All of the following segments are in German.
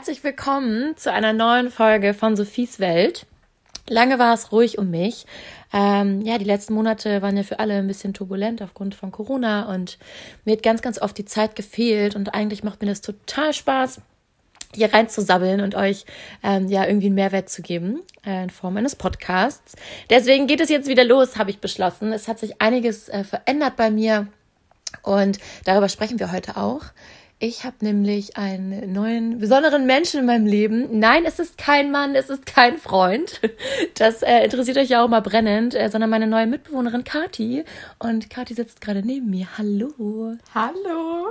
herzlich willkommen zu einer neuen Folge von Sophies Welt. Lange war es ruhig um mich. Ähm, ja, die letzten Monate waren ja für alle ein bisschen turbulent aufgrund von Corona und mir hat ganz, ganz oft die Zeit gefehlt und eigentlich macht mir das total Spaß, hier reinzusabbeln und euch ähm, ja irgendwie einen Mehrwert zu geben äh, in Form eines Podcasts. Deswegen geht es jetzt wieder los, habe ich beschlossen. Es hat sich einiges äh, verändert bei mir und darüber sprechen wir heute auch. Ich habe nämlich einen neuen, besonderen Menschen in meinem Leben. Nein, es ist kein Mann, es ist kein Freund. Das äh, interessiert euch ja auch mal brennend, äh, sondern meine neue Mitbewohnerin Kati. Und Kati sitzt gerade neben mir. Hallo. Hallo.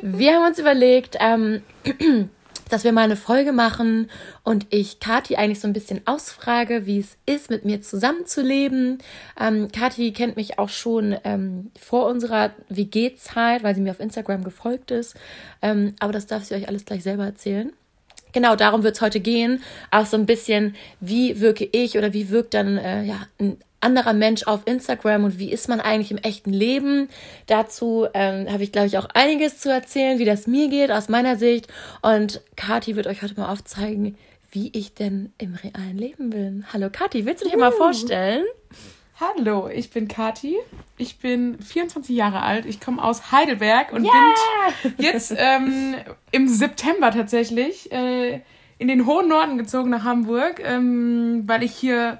Wir haben uns überlegt, ähm, dass wir mal eine Folge machen und ich Kati eigentlich so ein bisschen ausfrage, wie es ist, mit mir zusammenzuleben. Ähm, Kati kennt mich auch schon ähm, vor unserer WG-Zeit, weil sie mir auf Instagram gefolgt ist. Ähm, aber das darf sie euch alles gleich selber erzählen. Genau, darum wird es heute gehen. Auch so ein bisschen, wie wirke ich oder wie wirkt dann äh, ja, ein anderer Mensch auf Instagram und wie ist man eigentlich im echten Leben. Dazu ähm, habe ich, glaube ich, auch einiges zu erzählen, wie das mir geht aus meiner Sicht. Und Kati wird euch heute mal aufzeigen, wie ich denn im realen Leben bin. Hallo Kati, willst du dich uh. mal vorstellen? Hallo, ich bin Kati. Ich bin 24 Jahre alt. Ich komme aus Heidelberg und yeah. bin jetzt ähm, im September tatsächlich äh, in den hohen Norden gezogen nach Hamburg, ähm, weil ich hier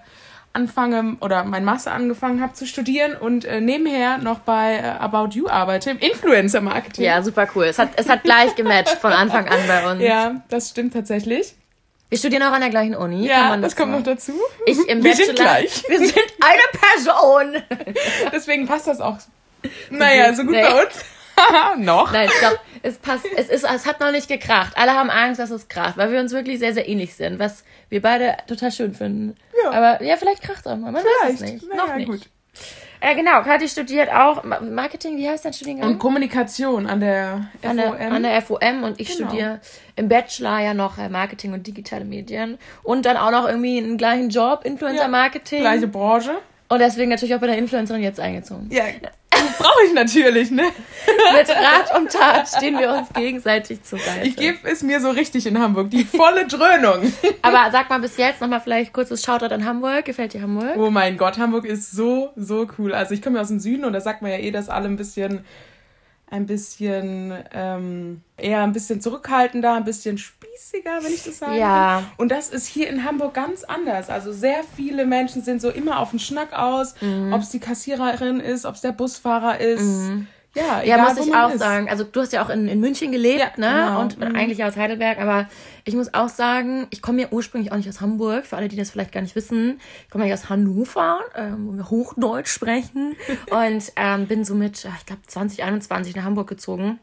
anfange oder mein Master angefangen habe zu studieren und äh, nebenher noch bei äh, About You arbeite, im Influencer-Marketing. Ja, super cool. Es hat, es hat gleich gematcht von Anfang an bei uns. Ja, das stimmt tatsächlich. Wir studieren auch an der gleichen Uni. Ja, das kommt noch dazu. Ich im wir Bachelor, sind gleich. Wir sind eine Person. Deswegen passt das auch. Naja, so gut nee. bei uns. noch. Nein, doch, es passt. Es, ist, es hat noch nicht gekracht. Alle haben Angst, dass es kracht, weil wir uns wirklich sehr, sehr ähnlich sind, was wir beide total schön finden. Ja. Aber ja, vielleicht kracht auch mal. Man vielleicht. weiß es nicht. Naja, noch nicht. Gut. Äh, genau, Kathi studiert auch Marketing, wie heißt dein Studiengang? Und Kommunikation an der FOM. An der, an der FOM und ich genau. studiere im Bachelor ja noch äh, Marketing und digitale Medien. Und dann auch noch irgendwie einen gleichen Job, Influencer Marketing. Ja, gleiche Branche. Und deswegen natürlich auch bei der Influencerin jetzt eingezogen. Ja, brauche ich natürlich, ne? Mit Rat und Tat stehen wir uns gegenseitig zur Seite. Ich gebe es mir so richtig in Hamburg, die volle Dröhnung. Aber sag mal bis jetzt nochmal vielleicht kurzes Shoutout an Hamburg. Gefällt dir Hamburg? Oh mein Gott, Hamburg ist so, so cool. Also ich komme ja aus dem Süden und da sagt man ja eh, dass alle ein bisschen ein bisschen ähm, eher ein bisschen zurückhaltender, ein bisschen spießiger, wenn ich das sage. Ja. Und das ist hier in Hamburg ganz anders. Also sehr viele Menschen sind so immer auf den Schnack aus, mhm. ob es die Kassiererin ist, ob es der Busfahrer ist. Mhm. Ja, egal, ja, muss ich auch ist. sagen. Also du hast ja auch in, in München gelebt, ja, ne? Genau. Und mhm. eigentlich aus Heidelberg, aber ich muss auch sagen, ich komme ja ursprünglich auch nicht aus Hamburg, für alle, die das vielleicht gar nicht wissen. Ich komme eigentlich aus Hannover, ähm, wo wir Hochdeutsch sprechen. und ähm, bin somit, ich glaube, 2021 nach Hamburg gezogen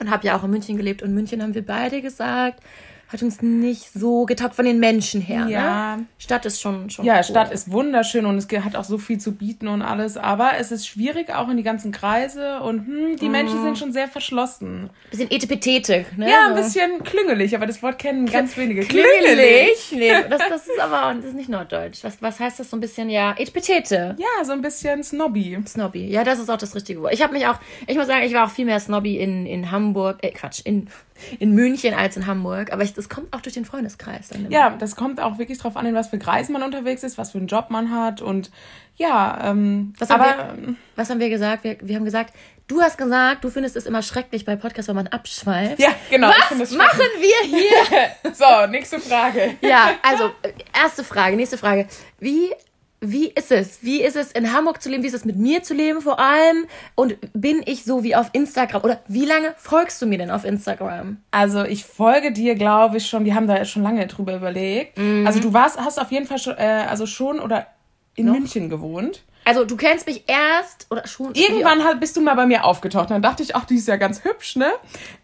und habe ja auch in München gelebt. Und in München haben wir beide gesagt, hat uns nicht so getaugt von den Menschen her. Ne? Ja. Ne? Stadt ist schon, schon Ja, cool. Stadt ist wunderschön und es hat auch so viel zu bieten und alles. Aber es ist schwierig, auch in die ganzen Kreise und hm, die mm. Menschen sind schon sehr verschlossen. Bisschen etepetete, ne? Ja, ein bisschen klüngelig, aber das Wort kennen ganz wenige. Klüngelig? nee, das, das ist aber das ist nicht norddeutsch. Was, was heißt das so ein bisschen, ja, etepetete? Ja, so ein bisschen snobby. Snobby, ja, das ist auch das richtige Wort. Ich habe mich auch, ich muss sagen, ich war auch viel mehr snobby in, in Hamburg, äh, Quatsch, in in München als in Hamburg. Aber ich, das kommt auch durch den Freundeskreis. Dann ja, das kommt auch wirklich drauf an, in was für Kreisen man unterwegs ist, was für einen Job man hat. Und ja, ähm, was aber. Haben wir, was haben wir gesagt? Wir, wir haben gesagt, du hast gesagt, du findest es immer schrecklich bei Podcasts, wenn man abschweift. Ja, genau. Was machen wir hier? so, nächste Frage. ja, also, äh, erste Frage, nächste Frage. Wie wie ist es? Wie ist es in Hamburg zu leben? Wie ist es mit mir zu leben vor allem? Und bin ich so wie auf Instagram? Oder wie lange folgst du mir denn auf Instagram? Also ich folge dir, glaube ich, schon. Wir haben da schon lange drüber überlegt. Mhm. Also du warst, hast auf jeden Fall schon, äh, also schon oder in Noch? München gewohnt. Also du kennst mich erst oder schon. Irgendwann halt bist du mal bei mir aufgetaucht. Dann dachte ich, ach, die ist ja ganz hübsch, ne?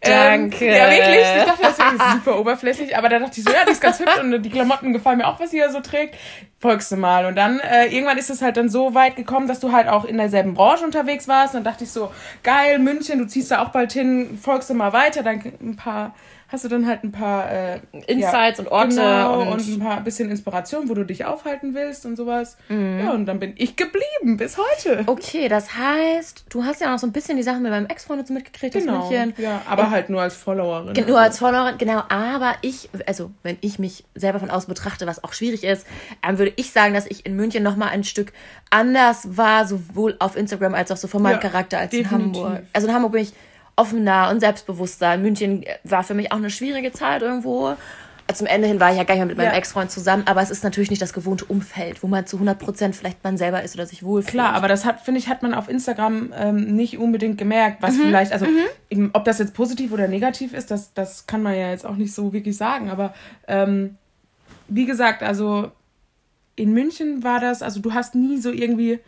Danke. Ähm, ja, wirklich. Ich dachte, das ist super oberflächlich. Aber da dachte ich so, ja, die ist ganz hübsch und die Klamotten gefallen mir auch, was sie ja so trägt. Folgst du mal. Und dann, äh, irgendwann ist es halt dann so weit gekommen, dass du halt auch in derselben Branche unterwegs warst. Und dann dachte ich so, geil, München, du ziehst da auch bald hin, folgst du mal weiter. Dann ein paar hast du dann halt ein paar äh, Insights ja, und Orte genau, und- und, ein paar bisschen Inspiration, wo du dich aufhalten willst und sowas. Ja, und dann bin ich geblieben bis heute. Okay, das heißt, du hast ja auch noch so ein bisschen die Sachen mit meinem Ex-Freund und so mitgekriegt, genau. Ja, aber halt nur als Followerin. Ge- Nur als Followerin, genau. Aber ich, also wenn ich mich selber von außen betrachte, was auch schwierig ist, ähm, würde ich sagen, dass ich in München noch mal ein Stück anders war, sowohl auf Instagram als auch so von meinem Ja, Charakter als definitiv. in Hamburg. Also in Hamburg bin ich offener und selbstbewusster. München war für mich auch eine schwierige Zeit irgendwo. Zum Ende hin war ich ja gar nicht mehr mit meinem Ja. Ex-Freund zusammen, aber es ist natürlich nicht das gewohnte Umfeld, wo man zu 100 Prozent vielleicht man selber ist oder sich wohlfühlt. Klar, aber das hat, finde ich, hat man auf Instagram ähm, nicht unbedingt gemerkt, Mhm, was vielleicht, also eben, ob das jetzt positiv oder negativ ist, das, das kann man ja jetzt auch nicht so wirklich sagen. Aber ähm, wie gesagt, also in München war das, also du hast nie so irgendwie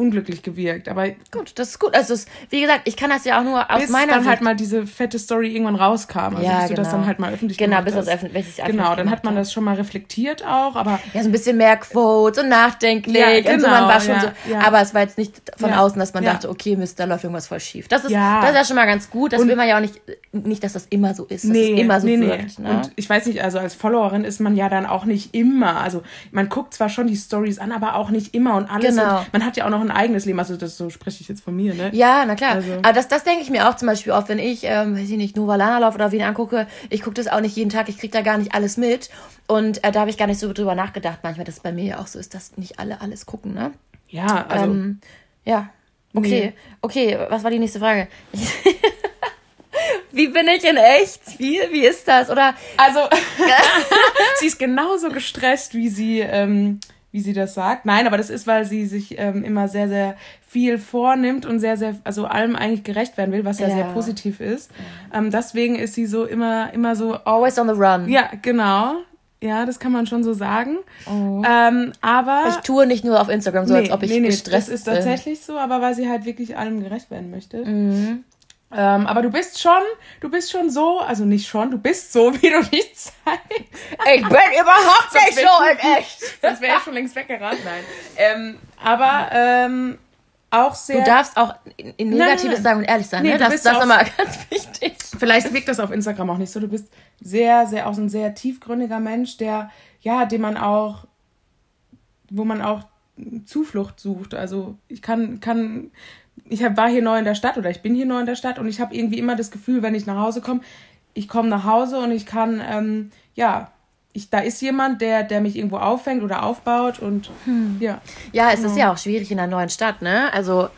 unglücklich gewirkt. Aber Gut, das ist gut. Also es, wie gesagt, ich kann das ja auch nur aus bis meiner dann Sicht. halt mal diese fette Story irgendwann rauskam. Also Ja, bis du das genau. dann halt mal öffentlich Genau, bis das öffentlich öffentlich Genau, dann hat man das schon mal reflektiert auch, aber Ja, so ein bisschen mehr Quotes und nachdenklich Ja, und so, man genau, war schon ja, so. ja. Aber es war jetzt nicht von außen, dass man dachte, okay, Mist, da läuft irgendwas voll schief. Das ist, Ja. das ist ja schon mal ganz gut. Das Und- will man ja auch nicht, nicht, dass das immer so ist, dass es immer so wirkt. Ne? Und ich weiß nicht, also als Followerin ist man ja dann auch nicht immer. Also man guckt zwar schon die Stories an, aber auch nicht immer und alles. Genau. Und man hat ja auch noch ein eigenes Leben. Also das so spreche ich jetzt von mir, ne? Ja, na klar. Also- Aber das, das denke ich mir auch zum Beispiel oft, wenn ich, ähm, weiß ich nicht, Nova Lana laufe oder wen angucke, ich gucke das auch nicht jeden Tag, ich kriege da gar nicht alles mit. Und äh, da habe ich gar nicht so drüber nachgedacht, manchmal, dass es bei mir ja auch so ist, dass nicht alle alles gucken, ne? Ja, also ähm, ja. Okay, Nee. okay, was war die nächste Frage? Wie bin ich in echt? Wie, wie ist das? Oder Also, sie ist genauso gestresst, wie sie, ähm, wie sie das sagt. Nein, aber das ist, weil sie sich ähm, immer sehr, sehr viel vornimmt und sehr, sehr, also allem eigentlich gerecht werden will, was ja, Ja. sehr positiv ist. Ähm, deswegen ist sie so immer, immer so, always on the run? ja, genau. Ja, das kann man schon so sagen. Ähm, aber. Oh. Ich tue nicht nur auf Instagram so, als ob ich gestresst Das ist bin. tatsächlich so, aber weil sie halt wirklich allem gerecht werden möchte. Mhm. Ähm, aber du bist schon, du bist schon so, also nicht schon, du bist so, wie du dich zeigst. Ich bin überhaupt nicht so in echt. Sonst wäre ich schon längst weggerannt, nein. Ähm, aber ähm, auch sehr. Du darfst auch in, Negatives Nein, nein. sagen und ehrlich sein, Nee, ne? Das, das ist immer ganz wichtig. Vielleicht wirkt das auf Instagram auch nicht so. Du bist sehr, sehr auch so ein sehr tiefgründiger Mensch, der, ja, dem man auch, wo man auch Zuflucht sucht. Also ich kann, kann, ich hab, war hier neu in der Stadt oder ich bin hier neu in der Stadt und ich habe irgendwie immer das Gefühl, wenn ich nach Hause komme, ich komme nach Hause und ich kann, ähm, ja, ich, da ist jemand, der, der mich irgendwo auffängt oder aufbaut und ja. Ja, es ist ja auch schwierig in einer neuen Stadt, ne? Also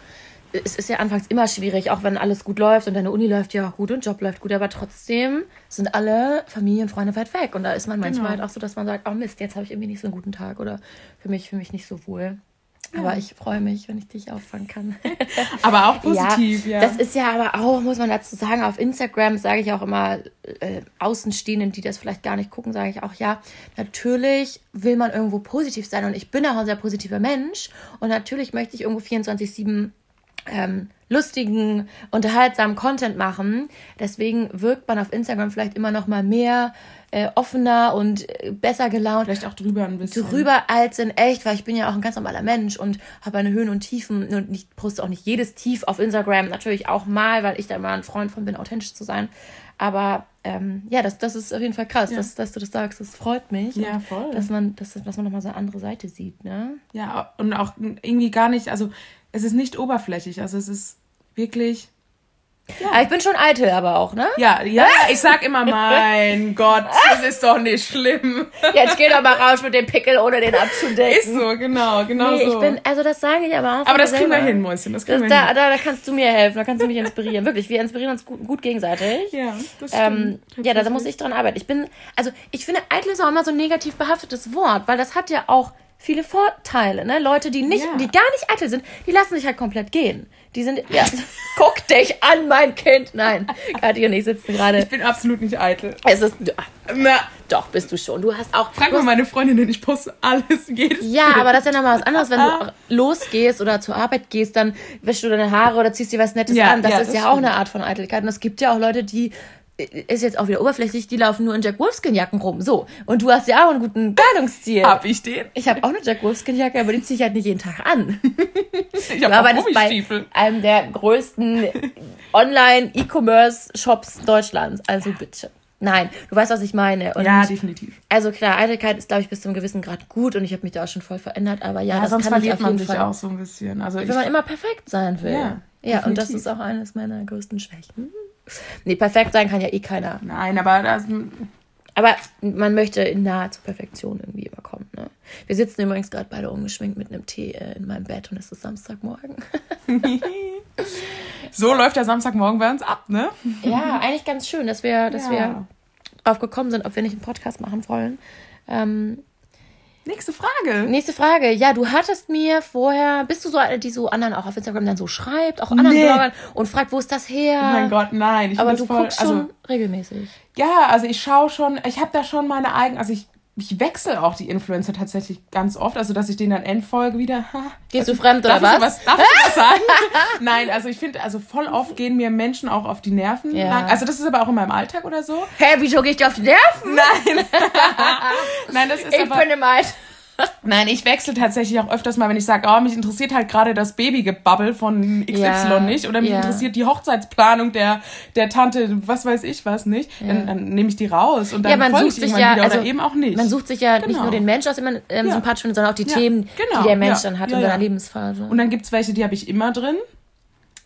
es ist ja anfangs immer schwierig, auch wenn alles gut läuft und deine Uni läuft ja auch gut und Job läuft gut, aber trotzdem sind alle Familien, Freunde weit weg und da ist man manchmal Genau. halt auch so, dass man sagt, oh Mist, jetzt habe ich irgendwie nicht so einen guten Tag oder für mich, für mich nicht so wohl. Aber ich freue mich, wenn ich dich auffangen kann. Aber auch positiv, ja. Das ist ja aber auch, muss man dazu sagen, auf Instagram sage ich auch immer äh, Außenstehenden, die das vielleicht gar nicht gucken, sage ich auch, ja, natürlich will man irgendwo positiv sein und ich bin auch ein sehr positiver Mensch und natürlich möchte ich irgendwo 24-7 ähm, lustigen, unterhaltsamen Content machen. Deswegen wirkt man auf Instagram vielleicht immer noch mal mehr äh, offener und äh, besser gelaunt Vielleicht auch drüber ein bisschen. drüber als in echt, weil ich bin ja auch ein ganz normaler Mensch und habe meine Höhen und Tiefen und ich poste auch nicht jedes Tief auf Instagram, natürlich auch mal, weil ich da mal ein Freund von bin, authentisch zu sein. Aber ähm, ja, das, das ist auf jeden Fall krass, Ja. dass, dass du das sagst. Das freut mich. Ja, voll. Dass man, dass, dass man nochmal so eine andere Seite sieht, ne? Ja, und auch irgendwie gar nicht, also es ist nicht oberflächlich, also es ist wirklich. Aber ich bin schon eitel, aber auch, ne? Ja, ja, ich sag immer, mein Gott, das ist doch nicht schlimm. Jetzt geh doch mal raus mit dem Pickel, ohne den abzudecken. Ist so, genau, genau nee, so. ich bin, also das sage ich aber auch. Aber das kriegen wir hin, Mäuschen, das kriegen Das, wir da, hin. da, da kannst du mir helfen, da kannst du mich inspirieren. Wirklich, wir inspirieren uns gut, gut gegenseitig. Ja, das Ähm, stimmt. ja, da, da muss ich dran arbeiten. Ich bin, also ich finde, eitel ist auch immer so ein negativ behaftetes Wort, weil das hat ja auch viele Vorteile, ne? Leute, die nicht, Ja. die gar nicht eitel sind, die lassen sich halt komplett gehen. Die sind, ja, guck dich an, mein Kind. Nein, Kathi und ich sitzen gerade. Ich bin absolut nicht eitel. Es ist, Na, doch, bist du schon. Du hast auch, frag mal hast, meine Freundinnen, ich poste alles, jedes ja, Bild. aber das ist ja nochmal was anderes, wenn du losgehst oder zur Arbeit gehst, dann wäschst du deine Haare oder ziehst dir was Nettes Ja, an. Das ja, ist das ja auch stimmt. eine Art von Eitelkeit. Und es gibt ja auch Leute, die ist jetzt auch wieder oberflächlich, die laufen nur in Jack Wolfskin-Jacken rum. So. Und du hast ja auch einen guten Kleidungsstil. Hab ich den? Ich habe auch eine Jack Wolfskin-Jacke, aber die ziehe ich halt nicht jeden Tag an. Ich habe auch bei einem der größten Online-E-Commerce-Shops Deutschlands. Also bitte. Nein, du weißt, was ich meine. Und Ja, definitiv. also klar, Eitelkeit ist, glaube ich, bis zu einem gewissen Grad gut und ich habe mich da auch schon voll verändert, aber ja, Ja, das sonst kann ich verliert auf man jeden sich Fall. auch so ein bisschen. Also ich, wenn man immer perfekt sein will. Ja, Ja, und das ist auch eines meiner größten Schwächen. Nee, perfekt sein kann ja eh keiner. nein, aber das, Aber man möchte in nahe zur Perfektion irgendwie immer kommen. Ne? Wir sitzen übrigens gerade beide ungeschminkt mit einem Tee in meinem Bett und es ist Samstagmorgen. so läuft der Samstagmorgen bei uns ab, ne? ja, eigentlich ganz schön, dass wir, dass Ja. wir drauf gekommen sind, ob wir nicht einen Podcast machen wollen. Ähm, Nächste Frage. nächste Frage. Ja, du hattest mir vorher, bist du so eine, die so anderen auch auf Instagram dann so schreibt, auch anderen Nee. Bloggern und fragt, wo ist das her? Oh mein Gott, nein. Ich Aber du voll, guckst schon also, regelmäßig. Ja, also ich schaue schon, ich habe da schon meine eigenen, also ich, ich wechsle auch die Influencer tatsächlich ganz oft, also dass ich denen dann entfolge wieder. Ha, Gehst du fremd oder was? Sowas, darf ich sowas sagen? Nein, also ich finde, also voll oft gehen mir Menschen auch auf die Nerven. Ja. Also das ist aber auch in meinem Alltag oder so. Hä, wieso gehe ich dir auf die Nerven? Nein. Nein, das ist Ich aber, bin im Alt. Nein, ich wechsle tatsächlich auch öfters mal, wenn ich sage, oh, mich interessiert halt gerade das Babygebabbel von XY Ja, nicht oder mich ja. interessiert die Hochzeitsplanung der, der Tante, was weiß ich was nicht, dann, dann nehme ich die raus und dann Ja, man folge sucht ich sich ja, wieder also oder eben auch nicht. Man sucht sich ja nicht Genau. nur den Mensch aus, den man ähm, Ja. sympathisch findet, sondern auch die Ja, Themen, genau, die der Mensch ja. dann hat Ja, in seiner ja. Lebensphase. und dann gibt's welche, die habe ich immer drin.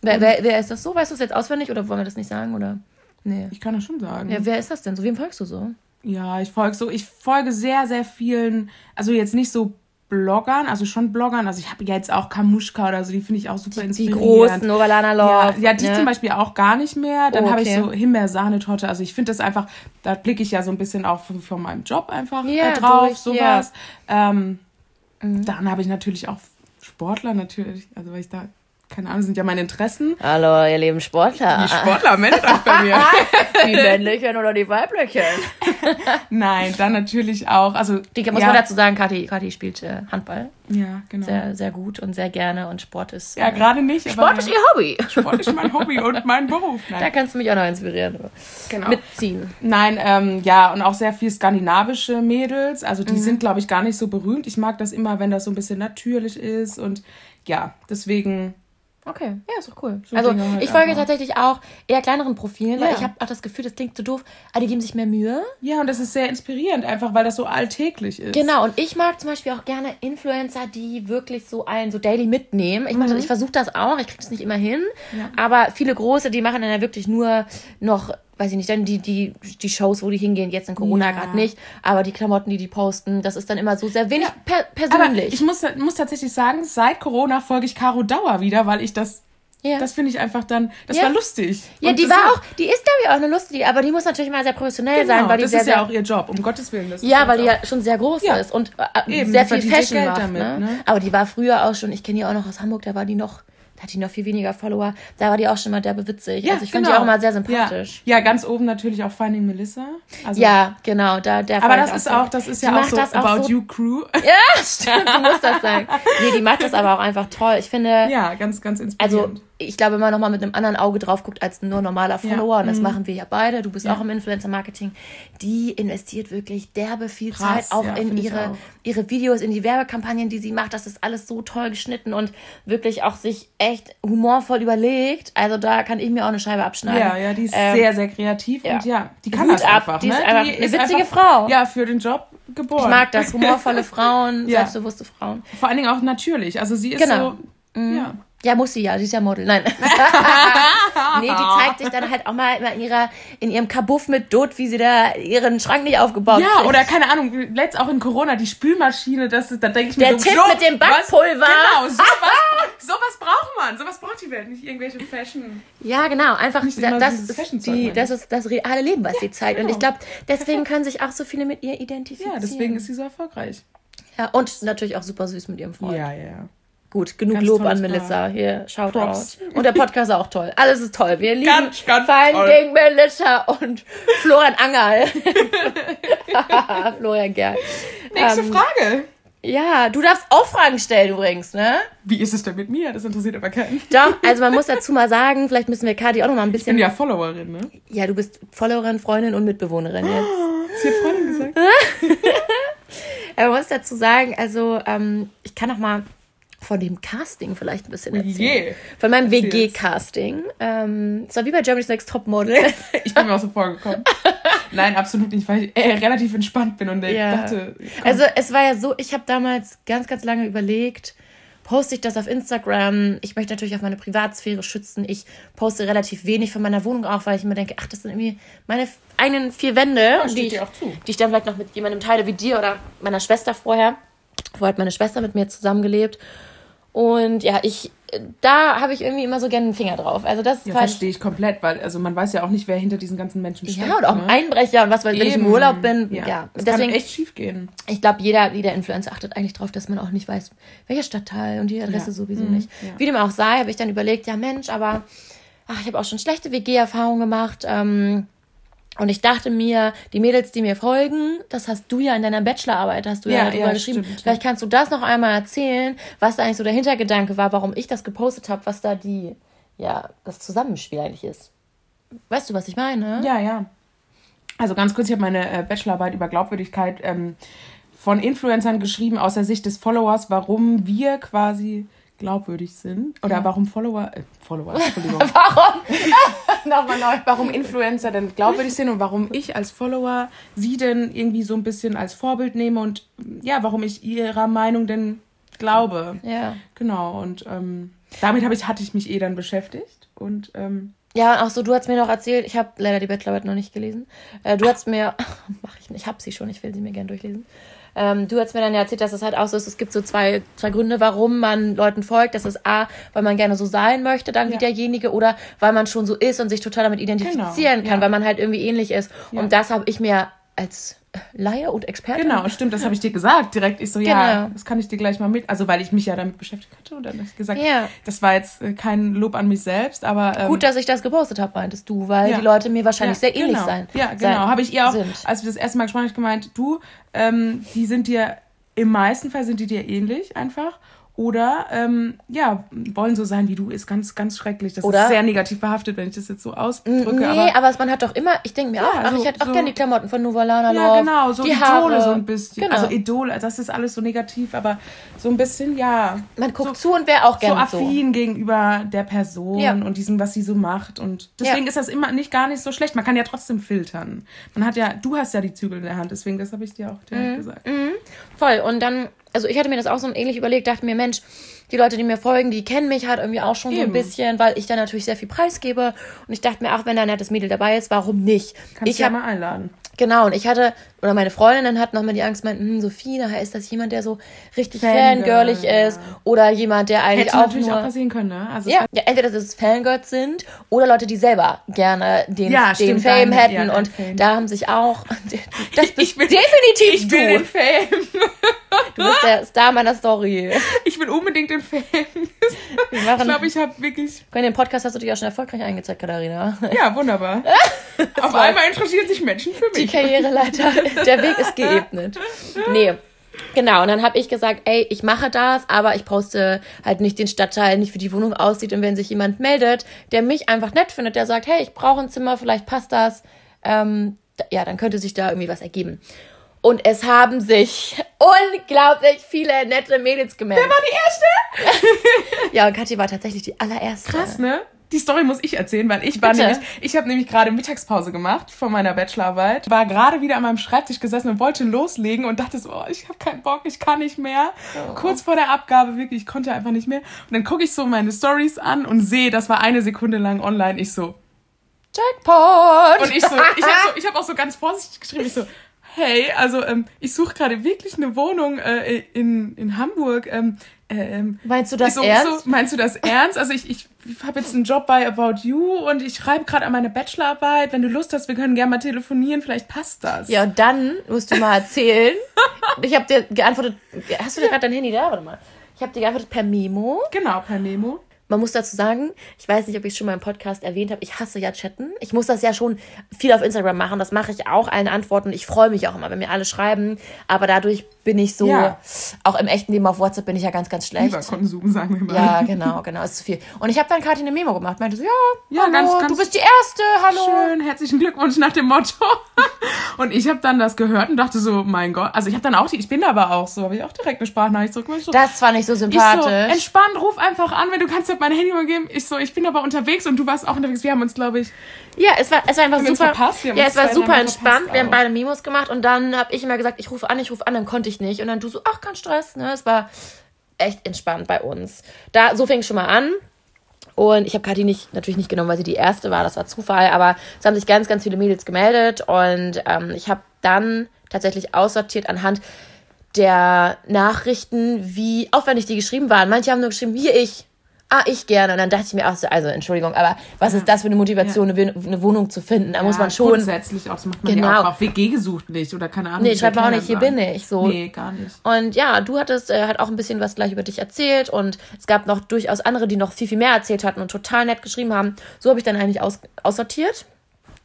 wer, wer, wer ist das so? Weißt du es jetzt auswendig oder wollen wir das nicht sagen? Oder? Nee. Ich kann das schon sagen. Ja, wer ist das denn? So, wem folgst du so? Ja, ich folge so, ich folge sehr, sehr vielen, also jetzt nicht so Bloggern, also schon Bloggern, also ich habe jetzt auch Kamuschka oder so, die finde ich auch super Die inspirierend. großen, Novalana Ja, Love. ja, die ne? zum Beispiel auch gar nicht mehr. Dann Oh, habe ich okay. so Himbeer-Sahnetorte. Also ich finde das einfach, da blicke ich ja so ein bisschen auch von, von meinem Job einfach Ja, äh, drauf, durch, sowas. Ähm, Mhm. Dann habe ich natürlich auch Sportler natürlich, also weil ich da, keine Ahnung, sind ja meine Interessen. Hallo, ihr lieben Sportler. Die Sportler meldet euch bei mir. Die männlichen oder die weiblichen? Nein, dann natürlich auch, also Die muss ja, man dazu sagen, Kathi, Kathi spielt äh, Handball. Ja, genau. Sehr, sehr gut und sehr gerne und Sport ist. ja, äh, gerade nicht. aber Sport ist ja, ihr Hobby. Sport ist mein Hobby und mein Beruf. Da Nein, kannst du mich auch noch inspirieren. genau. Mitziehen. Nein, ähm, ja, und auch sehr viel skandinavische Mädels. Also Mhm. die sind, glaube ich, gar nicht so berühmt. Ich mag das immer, wenn das so ein bisschen natürlich ist. Und ja, deswegen. Okay, ja, ist doch cool. So also halt ich folge einfach. tatsächlich auch eher kleineren Profilen, weil Ja. ich habe auch das Gefühl, das klingt so doof, aber die geben sich mehr Mühe. Ja, und das ist sehr inspirierend, einfach weil das so alltäglich ist. Genau, und ich mag zum Beispiel auch gerne Influencer, die wirklich so einen so daily mitnehmen. Ich, das- ich versuche das auch, ich kriege das nicht immer hin, Mhm. Ja. aber viele große, die machen dann ja wirklich nur noch, weiß ich nicht, dann die, die, die Shows, wo die hingehen, jetzt in Corona Ja. gerade nicht, aber die Klamotten, die die posten, das ist dann immer so sehr wenig Ja. per Aber persönlich. ich muss, muss tatsächlich sagen, seit Corona folge ich Caro Dauer wieder, weil ich das. ja. Das finde ich einfach dann. Das Ja. war lustig. ja, Und die war auch, die ist glaube ich auch eine lustige, aber die muss natürlich mal sehr professionell Genau, sein, weil die das sehr, ist ja auch ihr Job, um Gottes Willen. Das Ja, weil die ja schon sehr groß Ja. ist und äh, Eben, sehr viel Fashion macht. damit, ne? ne? Aber die war früher auch schon, ich kenne die auch noch aus Hamburg, da war die noch, da hat die noch viel weniger Follower. Da war die auch schon mal derbe witzig. Ja, also ich fand genau. die auch immer sehr sympathisch. Ja. ja, ganz oben natürlich auch Finding Melissa. Also, Ja, genau, da der Aber das ich ist auch, das ist ja auch so das auch About so- You Crew. Ja, stimmt, du musst das sagen. Nee, die macht das aber auch einfach toll. Ich finde, ja, ganz, ganz also inspirierend. Ich glaube, wenn man nochmal mit einem anderen Auge drauf guckt als nur normaler Follower, und das machen wir ja beide, du bist Mhm. Ja. auch im Influencer-Marketing, die investiert wirklich derbe viel Krass, Zeit auch ja, in ihre, auch. ihre Videos, in die Werbekampagnen, die sie macht. Das ist alles so toll geschnitten und wirklich auch sich echt humorvoll überlegt. Also da kann ich mir auch eine Scheibe abschneiden. ja, ja, die ist Ähm, sehr, sehr kreativ ja. und ja, die kann Hut das ab, einfach. die ist ne? einfach eine witzige Frau. Ja, für den Job geboren. Ich mag das, humorvolle Frauen, Ja. selbstbewusste Frauen. Vor allen Dingen auch natürlich. Also sie ist Genau. so. Ja. Ja, muss sie ja, sie ist ja Model. Nein. nee, die zeigt sich dann halt auch mal immer in, ihrer, in ihrem Kabuff mit Dot, wie sie da ihren Schrank nicht aufgebaut Ja, kriegt. oder keine Ahnung, letzt auch in Corona, die Spülmaschine, das ist, da denke ich Der mir so, Tipp so, mit dem was- Backpulver. Genau, sowas, sowas braucht man, sowas braucht die Welt, nicht irgendwelche Fashion. Ja, genau. Einfach, Nicht da, das, ist die, das ist das reale Leben, was sie zeigt. Und ich genau. glaube, deswegen können sich auch so viele mit ihr identifizieren. Ja, deswegen ist sie so erfolgreich. Ja, und natürlich auch super süß mit ihrem Freund. Ja, ja, ja. Gut, genug Ganz Lob an Melissa. Hier, schaut Props. aus. Und der Podcast ist auch toll. Alles ist toll. Wir lieben Ganz, ganz vor. Dingen Melissa und Florian Angerl. Florian Gerl. Nächste Ähm, Frage. Ja, du darfst auch Fragen stellen übrigens, ne? Wie ist es denn mit mir? Das interessiert aber keinen. Doch, also man muss dazu mal sagen, vielleicht müssen wir Kati auch noch mal ein Ich bisschen. bin ja Followerin, ne? Ja, du bist Followerin, Freundin und Mitbewohnerin jetzt. Sie hat Freundin gesagt. Aber man muss dazu sagen, also ähm, ich kann noch mal von dem Casting vielleicht ein bisschen erzählen. Je. Von meinem. WG-Casting. Ähm, es war wie bei Germany's Next Topmodel. Ich bin mir auch so vorgekommen. Nein, absolut nicht, weil ich äh, relativ entspannt bin und Ja. dachte, komm, Also es war ja so, ich habe damals ganz, ganz lange überlegt, poste ich das auf Instagram? Ich möchte natürlich auf meine Privatsphäre schützen. Ich poste relativ wenig von meiner Wohnung auch, weil ich immer denke, ach, das sind irgendwie meine eigenen vier Wände, steht die, ich, dir auch zu. die ich dann vielleicht noch mit jemandem teile wie dir oder meiner Schwester vorher. Vorher hat meine Schwester mit mir zusammengelebt. Und ja, ich, da habe ich irgendwie immer so gerne einen Finger drauf. Also das ja, verstehe ich komplett, weil also man weiß ja auch nicht, wer hinter diesen ganzen Menschen steckt. ja, oder auch ne? Einbrecher und was, weil wenn ich im. Urlaub bin, ja. ja. Das Deswegen, kann echt schief gehen. ich glaube, jeder, jeder Influencer achtet eigentlich darauf, dass man auch nicht weiß, welcher Stadtteil und die Adresse Ja. sowieso Mhm, nicht. ja. Wie dem auch sei, habe ich dann überlegt, ja Mensch, aber ach, ich habe auch schon schlechte WG-Erfahrungen gemacht. Ähm, und ich dachte mir, die Mädels, die mir folgen, das hast du ja in deiner Bachelorarbeit, hast du ja, Ja, darüber ja, geschrieben. stimmt, Vielleicht kannst du das noch einmal erzählen, was da eigentlich so der Hintergedanke war, warum ich das gepostet habe, was da die, ja, das Zusammenspiel eigentlich ist. Weißt du, was ich meine? Ja, ja. Also ganz kurz, ich habe meine äh, Bachelorarbeit über Glaubwürdigkeit ähm, von Influencern geschrieben aus der Sicht des Followers, warum wir quasi glaubwürdig sind. Oder warum Follower, äh, Follower, Entschuldigung. Warum? Nochmal neu. warum Influencer denn glaubwürdig sind und warum ich als Follower sie denn irgendwie so ein bisschen als Vorbild nehme und ja, warum ich ihrer Meinung denn glaube. Ja. Genau, und ähm, damit hab ich, hatte ich mich eh dann beschäftigt. Und ähm, Ja, auch so, du hast mir noch erzählt, ich habe leider die Bachelorarbeit noch nicht gelesen. Äh, du hast mir, mach ich nicht, ich habe sie schon, ich will sie mir gerne durchlesen. Ähm, du hast mir dann ja erzählt, dass es halt auch so ist, es gibt so zwei, zwei Gründe, warum man Leuten folgt. Das ist A, weil man gerne so sein möchte, dann wie Ja. derjenige, oder weil man schon so ist und sich total damit identifizieren Genau, kann, ja. weil man halt irgendwie ähnlich ist. Und das habe ich mir als Laie und Experte Genau, stimmt, das habe ich dir gesagt direkt. Ich so, ja, Genau. das kann ich dir gleich mal mit. Also, weil ich mich ja damit beschäftigt hatte. Und dann habe ich gesagt, Ja. das war jetzt äh, kein Lob an mich selbst, aber. Ähm, Gut, dass ich das gepostet habe, meintest du, weil Ja. die Leute mir wahrscheinlich sehr ähnlich genau. sein. Ja, genau. Habe ich ihr auch, Sind. als wir das erste Mal gesprochen haben, gemeint, du, ähm, die sind dir, im meisten Fall sind die dir ähnlich einfach. Oder, ähm, ja, wollen so sein wie du, ist ganz, ganz schrecklich. Das Oder- ist sehr negativ behaftet, wenn ich das jetzt so ausdrücke. Nee, aber, aber, man hat doch immer, ich denke mir auch, ach, also ich hätte auch so- gerne die Klamotten von Nuvalana ja, Love, genau, so die Idole Haare. so ein bisschen. Genau. Also Idole, das ist alles so negativ, aber so ein bisschen, ja. Man guckt so, zu und wäre auch so gerne so. affin gegenüber der Person Ja. und diesem, was sie so macht. Und deswegen Ja. ist das immer nicht gar nicht so schlecht. Man kann ja trotzdem filtern. Man hat ja, du hast ja die Zügel in der Hand, deswegen, das habe ich dir auch direkt gesagt. Voll. Und dann, also ich hatte mir das auch so ähnlich überlegt, dachte mir, Mensch, die Leute, die mir folgen, die kennen mich halt irgendwie auch schon so ein Eben. bisschen, weil ich da natürlich sehr viel preisgebe. Und ich dachte mir, auch wenn da ein nettes Mädel dabei ist, warum nicht? Kannst ich du ja habe mal einladen. Genau, und ich hatte, oder meine Freundinnen hatten nochmal die Angst, meinten, hm, Sophie, nachher ist das jemand, der so richtig Fangirl, fangirlig ist. Oder jemand, der eigentlich Hätte auch natürlich nur... auch passieren können, ne? Also ja, ja, entweder dass es Fangirls sind oder Leute, die selber gerne den, Ja, den stimmt, Fame hätten. ja, und Fame. da haben sich auch. Das bist Ich will- definitiv ich du. den Fame. Du bist der Star meiner Story. Ich will unbedingt den Fame. Wir machen, Ich glaube, ich habe wirklich. in den Podcast hast du dich auch schon erfolgreich eingezeigt, Katharina. Ja, wunderbar. Auf einmal interessieren sich Menschen für Die mich. Karriereleiter, der Weg ist geebnet. Nee. Genau, und dann habe ich gesagt, ey, ich mache das, aber ich poste halt nicht den Stadtteil, nicht wie die Wohnung aussieht. Und wenn sich jemand meldet, der mich einfach nett findet, der sagt, hey, ich brauche ein Zimmer, vielleicht passt das, ähm, ja, dann könnte sich da irgendwie was ergeben. Und es haben sich unglaublich viele nette Mädels gemeldet. war die erste? Ja, und Kathi war tatsächlich die allererste. Krass, ne? Die Story muss ich erzählen, weil ich war Bitte. nämlich, ich habe nämlich gerade Mittagspause gemacht von meiner Bachelorarbeit, war gerade wieder an meinem Schreibtisch gesessen und wollte loslegen und dachte so, oh, ich habe keinen Bock, ich kann nicht mehr. Kurz vor der Abgabe wirklich, ich konnte einfach nicht mehr. Und dann gucke ich so meine Stories an und sehe, das war eine Sekunde lang online. Ich so, Jackpot! und ich so, ich habe so, ich hab auch so ganz vorsichtig geschrieben, ich so, hey, also ähm, ich suche gerade wirklich eine Wohnung äh, in, in Hamburg. Ähm, ähm, Meinst du das so, ernst? So, meinst du das ernst? Also ich, ich habe jetzt einen Job bei About You und ich schreibe gerade an meine Bachelorarbeit. Wenn du Lust hast, wir können gerne mal telefonieren, vielleicht passt das. Ja, und dann musst du mal erzählen. ich habe dir geantwortet. Hast du dir gerade dein Handy da? Warte mal. Ich habe dir geantwortet per Memo. Genau, per Memo. Man muss dazu sagen, ich weiß nicht, ob ich es schon mal im Podcast erwähnt habe, ich hasse ja chatten. Ich muss das ja schon viel auf Instagram machen. Das mache ich auch allen Antworten. Ich freue mich auch immer, wenn mir alle schreiben. Aber dadurch bin ich so, ja. auch im echten Leben auf WhatsApp bin ich ja ganz, ganz schlecht. Konsum, sagen wir mal. Ja, genau, genau, ist zu viel. Und ich habe dann Kathi eine Memo gemacht, meinte so, ja, ja hallo, ganz, ganz du bist die Erste, hallo. Schön, herzlichen Glückwunsch nach dem Motto. und ich habe dann das gehört und dachte so, mein Gott, also ich habe dann auch die, ich bin aber auch so, habe ich auch direkt eine Sprachnachricht zurückgemacht. So, das war nicht so sympathisch. So, entspannt, ruf einfach an, wenn du kannst halt mein Handy mal geben. Ich so, ich bin aber unterwegs und du warst auch unterwegs. Wir haben uns, glaube ich, ja, es war, es war einfach super. ja, es war super entspannt. Wir haben beide Memos gemacht und dann habe ich immer gesagt, ich rufe an, ich rufe an, dann konnte ich nicht. Und dann du so, ach, kein Stress. Ne? Es war echt entspannt bei uns. Da, so fing es schon mal an. Und ich habe Kathi nicht, natürlich nicht genommen, weil sie die erste war, das war Zufall, aber es haben sich ganz, ganz viele Mädels gemeldet und ähm, ich habe dann tatsächlich aussortiert anhand der Nachrichten, wie aufwendig die geschrieben waren. Manche haben nur geschrieben, wie ich, ah, ich gerne. Und dann dachte ich mir auch so, also Entschuldigung, aber was ja. ist das für eine Motivation, ja. eine, Wohnung zu finden? Da ja, muss man schon. Grundsätzlich auch, das macht man genau. ja auch, auch WG gesucht nicht oder keine Ahnung. Nee, schreib mal auch nicht, hier bin ich. So. Nee, gar nicht. Und ja, du hattest äh, hat auch ein bisschen was gleich über dich erzählt und es gab noch durchaus andere, die noch viel, viel mehr erzählt hatten und total nett geschrieben haben. So habe ich dann eigentlich aus, aussortiert.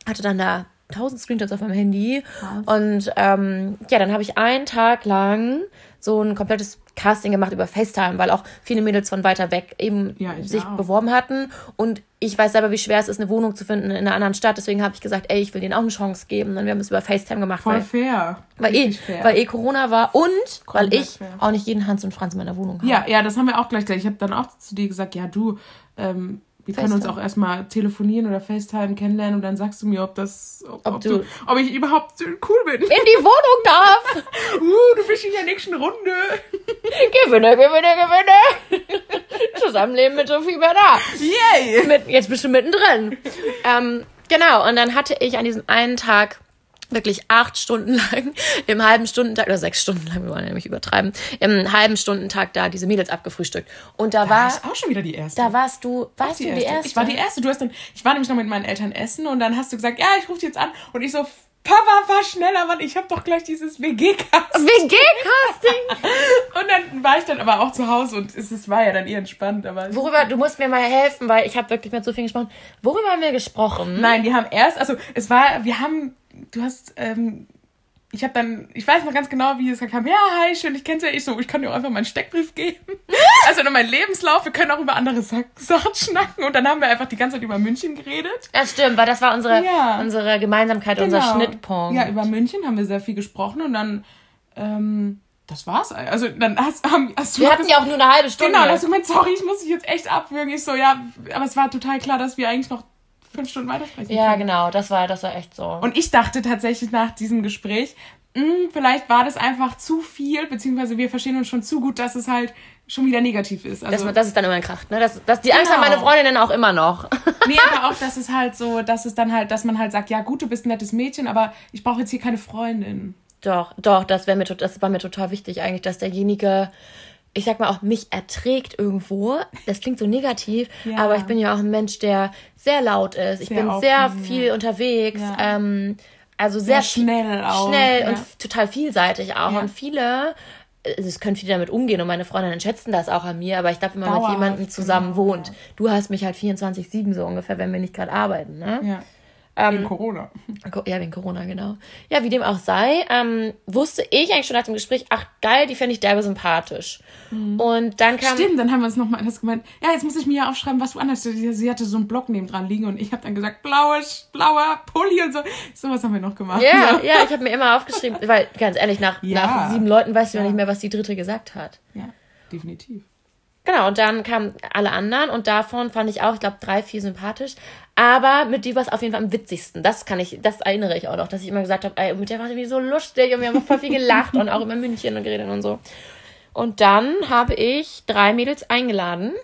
Hatte dann da tausend Screenshots auf meinem Handy. Was? Und ähm, ja, dann habe ich einen Tag lang so ein komplettes Casting gemacht über FaceTime, weil auch viele Mädels von weiter weg eben ja, sich auch. beworben hatten. Und ich weiß selber, wie schwer es ist, eine Wohnung zu finden in einer anderen Stadt. Deswegen habe ich gesagt, ey, ich will denen auch eine Chance geben. Und wir haben es über FaceTime gemacht. Voll weil, fair. Weil eh, fair. weil eh Corona war und Komplett weil ich fair. auch nicht jeden Hans und Franz in meiner Wohnung habe. Ja, ja, das haben wir auch gleich. Ich habe dann auch zu dir gesagt, ja, du, ähm, wir können uns auch erstmal telefonieren oder FaceTime kennenlernen und dann sagst du mir, ob das, ob, ob, ob du, ob ich überhaupt cool bin. In die Wohnung darf. uh, du bist in der nächsten Runde. gewinne, gewinne, gewinne. Zusammenleben mit Sophie da. Yay. Mit, jetzt bist du mittendrin. ähm, genau, und dann hatte ich an diesem einen Tag wirklich acht Stunden lang im halben Stundentag oder sechs Stunden lang, wir wollen nämlich übertreiben, im halben Stundentag da diese Mädels abgefrühstagt. Und da, da war auch schon wieder die erste. Da warst du, warst du die erste? die erste? Ich war die erste. Du hast dann, ich war nämlich noch mit meinen Eltern essen und dann hast du gesagt, ja, ich rufe dich jetzt an und ich so Papa, war schneller, Mann. Ich habe doch gleich dieses WG-Casting. WG-Casting? und dann war ich dann aber auch zu Hause und es, es war ja dann eher entspannt. Aber Worüber, du musst mir mal helfen, weil ich habe wirklich mit so viel gesprochen. Worüber haben wir gesprochen? Nein, die haben erst, also es war, wir haben du hast, ähm, ich habe dann, ich weiß noch ganz genau, wie es kam. Ja, hi, schön, ich kenn's ja. Ich so, ich kann dir auch einfach meinen Steckbrief geben. also nur meinen Lebenslauf. Wir können auch über andere Sa Sachen schnacken. Und dann haben wir einfach die ganze Zeit über München geredet. Ja, stimmt, weil das war unsere, ja. unsere Gemeinsamkeit, genau. unser Schnittpunkt. Ja, über München haben wir sehr viel gesprochen und dann, ähm, das war's. Also dann hast, haben, hast du. Wir hatten ja auch nur eine halbe Stunde. Genau, dann hast du gemeint, sorry, ich muss dich jetzt echt abwürgen. Ich so, ja, aber es war total klar, dass wir eigentlich noch fünf Stunden weitersprechen Ja, genau, das war, das war echt so. Und ich dachte tatsächlich nach diesem Gespräch, mh, hm, vielleicht war das einfach zu viel, beziehungsweise wir verstehen uns schon zu gut, dass es halt schon wieder negativ ist. Also, das, das ist dann immer Kraft, ne? Das, das, die genau. Angst haben meine Freundinnen auch immer noch. nee, aber auch, dass es halt so, dass es dann halt, dass man halt sagt, ja gut, du bist ein nettes Mädchen, aber ich brauche jetzt hier keine Freundin. Doch, doch, das wäre mir, das war mir total wichtig eigentlich, dass derjenige ich sag mal auch mich erträgt irgendwo. Das klingt so negativ, ja. aber ich bin ja auch ein Mensch, der sehr laut ist. Ich sehr bin sehr viel ja. unterwegs. Ja. Ähm, also sehr, sehr schnell auch. Schnell und total vielseitig auch. Und viele, es können viele damit umgehen und meine Freundinnen schätzen das auch an mir, aber ich glaube, wenn man Dauerhaft, mit jemandem zusammen genau. wohnt, du hast mich halt 24-7 so ungefähr, wenn wir nicht gerade arbeiten, ne? Ja. Ähm, wegen Corona. Ja, wegen Corona, genau. Ja, wie dem auch sei, ähm, wusste ich eigentlich schon nach dem Gespräch, ach geil, die fände ich derbe sympathisch. Mhm. Und dann kam. Stimmt, dann haben wir uns nochmal anders gemeint. Ja, jetzt muss ich mir ja aufschreiben, was du anders. Sie, sie hatte so einen Block neben dran liegen und ich habe dann gesagt, blaues, blauer Pulli und so. So was haben wir noch gemacht. Ja, ja, ja ich habe mir immer aufgeschrieben, weil ganz ehrlich, nach, ja. nach sieben Leuten weißt du ja nicht mehr, was die dritte gesagt hat. Ja, definitiv. Genau, und dann kamen alle anderen und davon fand ich auch, ich glaube, drei, vier sympathisch. Aber mit dir war es auf jeden Fall am witzigsten. Das kann ich, das erinnere ich auch noch, dass ich immer gesagt habe, mit der war irgendwie so lustig und wir haben voll viel gelacht und auch über München und geredet und so. Und dann habe ich drei Mädels eingeladen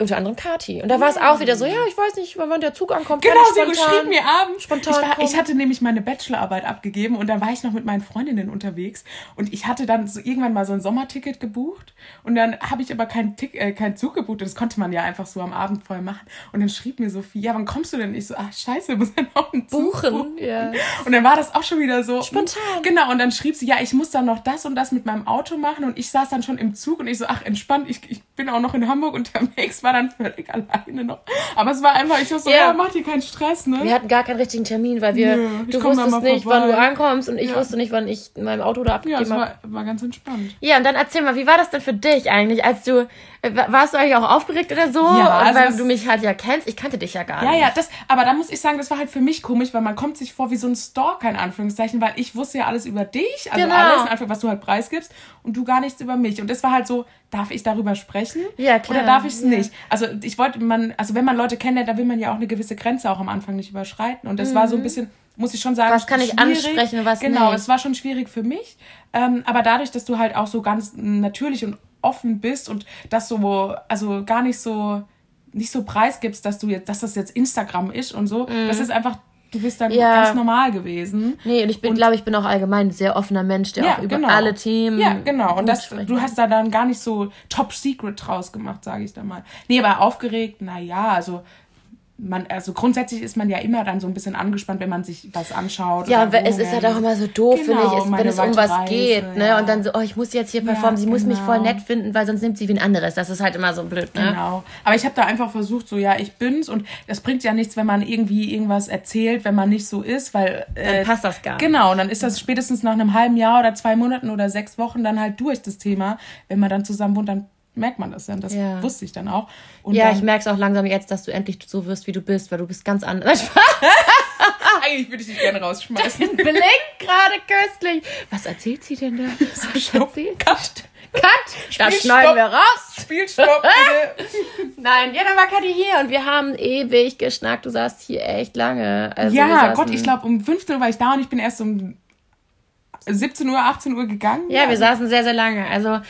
unter anderem Kati. Und da war es auch wieder so, ja, ich weiß nicht, wann der Zug ankommt. Genau, sie schrieb mir abends. Spontan ich, war, ich hatte nämlich meine Bachelorarbeit abgegeben und dann war ich noch mit meinen Freundinnen unterwegs und ich hatte dann so irgendwann mal so ein Sommerticket gebucht und dann habe ich aber keinen äh, kein Zug gebucht und das konnte man ja einfach so am Abend vorher machen. Und dann schrieb mir Sophie, ja, wann kommst du denn? Ich so, ach scheiße, muss ja noch einen Zug buchen. buchen. Ja. Und dann war das auch schon wieder so. Spontan. Genau, und dann schrieb sie, ja, ich muss dann noch das und das mit meinem Auto machen und ich saß dann schon im Zug und ich so, ach entspannt, ich, ich bin auch noch in Hamburg unterwegs, war dann völlig alleine noch. Aber es war einfach, ich war so, ja, ja mach dir keinen Stress, ne? Wir hatten gar keinen richtigen Termin, weil wir, Nö, du wusstest nicht, vorbei. wann du ankommst und ich ja. wusste nicht, wann ich in meinem Auto da abgegeben habe. Ja, es war, war ganz entspannt. Ja, und dann erzähl mal, wie war das denn für dich eigentlich, als du, äh, warst du eigentlich auch aufgeregt oder so? Ja, also weil du mich halt ja kennst, ich kannte dich ja gar ja, nicht. Ja, ja, das, aber da muss ich sagen, das war halt für mich komisch, weil man kommt sich vor wie so ein Stalker in Anführungszeichen, weil ich wusste ja alles über dich, also genau. alles, einfach was du halt preisgibst und du gar nichts über mich. Und das war halt so, darf ich darüber sprechen? Ja, klar. Oder darf ich es ja. nicht? Also ich wollte, man, also wenn man Leute kennt, da will man ja auch eine gewisse Grenze auch am Anfang nicht überschreiten. Und das mhm. war so ein mhm. bisschen, muss ich schon sagen. Was kann ich ansprechen und was genau, nicht? Genau, es war schon schwierig für mich. Ähm, aber dadurch, dass du halt auch so ganz natürlich und offen bist und das so, also gar nicht so nicht so preisgibst, dass du jetzt, dass das jetzt Instagram ist und so. Mhm. Das ist einfach du bist dann ja. ganz normal gewesen. Nee, und ich bin, glaube ich, bin auch allgemein ein sehr offener Mensch, der ja, auch über genau. alle Themen. Ja, genau. Und das, du hast da dann gar nicht so top secret draus gemacht, sage ich da mal. Nee, aber aufgeregt, na ja, also man, also grundsätzlich ist man ja immer dann so ein bisschen angespannt, wenn man sich was anschaut. Ja, es ist halt auch immer so doof, genau, finde ich, wenn es um was Reise, geht, ne? Ja. Und dann so, oh, ich muss jetzt hier performen, ja, sie genau. muss mich voll genau. nett finden, weil sonst nimmt sie wie ein anderes. Das ist halt immer so blöd, ne? Genau. Aber ich habe da einfach versucht, so, ja, ich bin's und das bringt ja nichts, wenn man irgendwie irgendwas erzählt, wenn man nicht so ist, weil. Äh, dann passt das gar nicht. Genau, und dann ist das spätestens nach einem halben Jahr oder zwei Monaten oder sechs Wochen dann halt durch, das Thema. Wenn man dann zusammen wohnt, dann merkt man das dann. Das ja. wusste ich dann auch. Und ja, dann, ich merke es auch langsam jetzt, dass du endlich so wirst, wie du bist, weil du bist ganz anders. Eigentlich würde ich dich gerne rausschmeißen. Blink gerade köstlich. Was erzählt sie denn da? Was Stopp. Cut. Cut! Das schneiden wir raus. Spielstopp, bitte. Nein, ja, dann war Kathi hier und wir haben ewig geschnackt. Du saßt hier echt lange. Also ja, Gott, ich glaube, um 15 Uhr war ich da und ich bin erst um 17 Uhr, 18 Uhr gegangen. Ja, wir saßen sehr, sehr lange. Also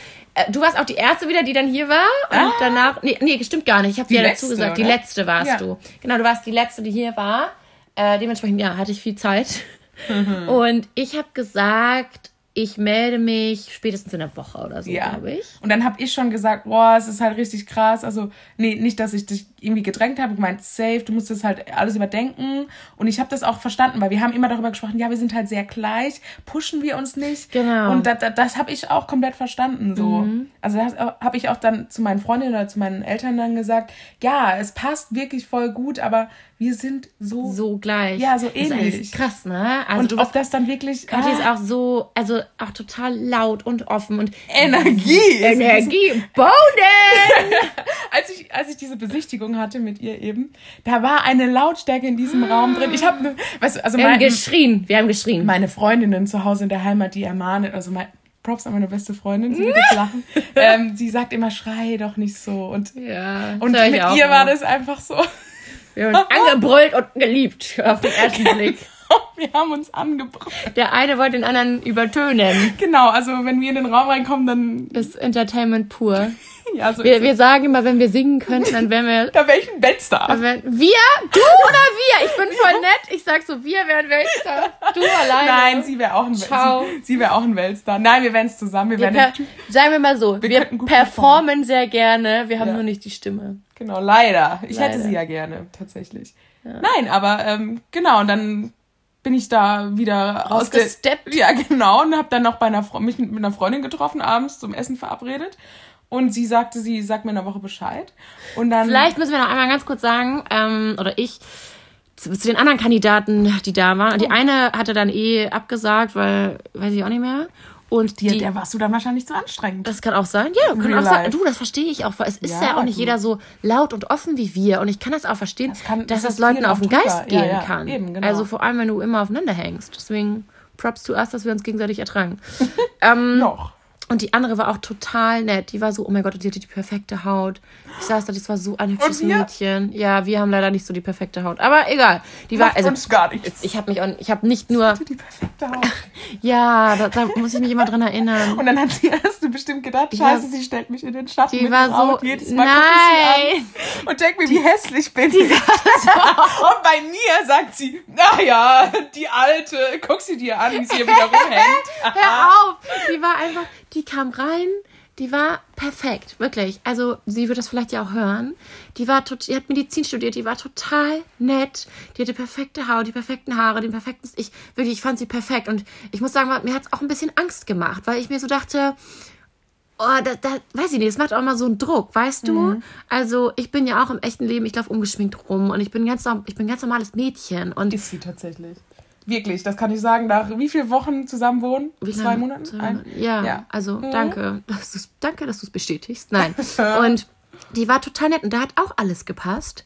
du warst auch die erste wieder, die dann hier war. Und ah. danach. Nee, nee, stimmt gar nicht. Ich habe dir dazu gesagt, oder? die letzte warst ja. du. Genau, du warst die letzte, die hier war. Äh, dementsprechend, ja, hatte ich viel Zeit. Mhm. Und ich habe gesagt, ich melde mich spätestens in einer Woche oder so, ja. glaube ich. Und dann habe ich schon gesagt, boah, es ist halt richtig krass. Also, nee, nicht, dass ich dich irgendwie gedrängt habe. Ich meinte, safe, du musst das halt alles überdenken. Und ich habe das auch verstanden, weil wir haben immer darüber gesprochen, ja, wir sind halt sehr gleich, pushen wir uns nicht. Genau. Und das, das, das habe ich auch komplett verstanden, so. Mhm. Also, das habe ich auch dann zu meinen Freundinnen oder zu meinen Eltern dann gesagt, ja, es passt wirklich voll gut, aber wir sind so so gleich. Ja, so ähnlich. krass, ne? Also und ob das dann wirklich Kathi ah. ist auch so, also auch total laut und offen und Energie. Energie. Boden. als ich als ich diese Besichtigung hatte mit ihr eben, da war eine Lautstärke in diesem Raum drin. Ich habe weißt du, also wir mein, haben geschrien, wir haben geschrien. Meine Freundinnen zu Hause in der Heimat, die ermahnen, also mein Props an meine beste Freundin, sie wird jetzt lachen. ähm, sie sagt immer, schrei doch nicht so. Und, ja, und mit ihr war das einfach so. Wir haben uns angebrüllt und geliebt auf den ersten Blick. Wir haben uns angebrüllt. Der eine wollte den anderen übertönen. Genau, also wenn wir in den Raum reinkommen, dann. ist Entertainment pur. ja, so wir, wir sagen immer, wenn wir singen könnten, dann wären wir. da wäre ich ein Weltstar. Wär, wir? Du oder wir? Ich bin voll nett. Ich sag so, wir wären Weltstar. Du alleine. Nein, sie wäre auch ein Weltstar. Sie, sie wäre auch ein Weltstar. Nein, wir wären es zusammen. Wir, wir wären sagen wir mal so, wir, wir performen performen sehr gerne. Wir haben ja. nur nicht die Stimme. Genau, leider. Ich leider. hätte sie ja gerne, tatsächlich. Ja. Nein, aber ähm, genau, und dann bin ich da wieder rausgesteppt. Ja, genau, und habe dann noch bei einer mich mit einer Freundin getroffen, abends zum Essen verabredet. Und sie sagte, sie sagt mir in einer Woche Bescheid. Und dann. Vielleicht müssen wir noch einmal ganz kurz sagen, ähm, oder ich, zu, zu den anderen Kandidaten, die da waren. Oh. Die eine hatte dann eh abgesagt, weil, weiß ich auch nicht mehr. Und die, die, der warst du dann wahrscheinlich zu anstrengend. Das kann auch sein. Ja, kann auch sein. Du, das verstehe ich auch. Es ist ja, ja auch nicht du. jeder so laut und offen wie wir. Und ich kann das auch verstehen, das kann, dass das, das Leuten auf den Geist gehen ja, ja, kann. Eben, genau. Also vor allem, wenn du immer aufeinander hängst. Deswegen Props to us, dass wir uns gegenseitig ertragen. ähm, Noch. Und die andere war auch total nett. Die war so, oh mein Gott, die hatte die perfekte Haut. Ich saß da, das war so ein hübsches Mädchen. Ja, wir haben leider nicht so die perfekte Haut. Aber egal. Die Macht war also uns gar nichts. Ich habe mich auch, ich habe nicht nur die perfekte Haut. ja, da, da, muss ich mich immer dran erinnern. Und dann hat sie erst bestimmt gedacht, Scheiße, sie stellt mich in den Schatten die mit war so, Haut. Jedes Mal nein. und denkt mir, wie hässlich bin ich. und bei mir sagt sie, naja, die alte, guck sie dir an, wie sie hier wieder rumhängt. Hör auf, die war einfach die kam rein, die war perfekt, wirklich. Also sie wird das vielleicht ja auch hören. Die war tot, die hat Medizin studiert, die war total nett. Die hatte perfekte Haut, die perfekten Haare, den perfekten. Ich wirklich, ich fand sie perfekt und ich muss sagen, mir hat es auch ein bisschen Angst gemacht, weil ich mir so dachte, oh, da, da, weiß ich nicht, das macht auch immer so einen Druck, weißt du? Mhm. Also ich bin ja auch im echten Leben, ich laufe ungeschminkt rum und ich bin ganz, norm- ich bin ein ganz normales Mädchen und Ist sie tatsächlich. Wirklich, das kann ich sagen, nach wie vielen Wochen zusammen wohnen? Wie Zwei lange? Monaten? Zwei Ein- Monate. Ja, Ja. also Mhm. danke, dass du's, danke, dass du es bestätigst. Nein. und die war total nett und da hat auch alles gepasst.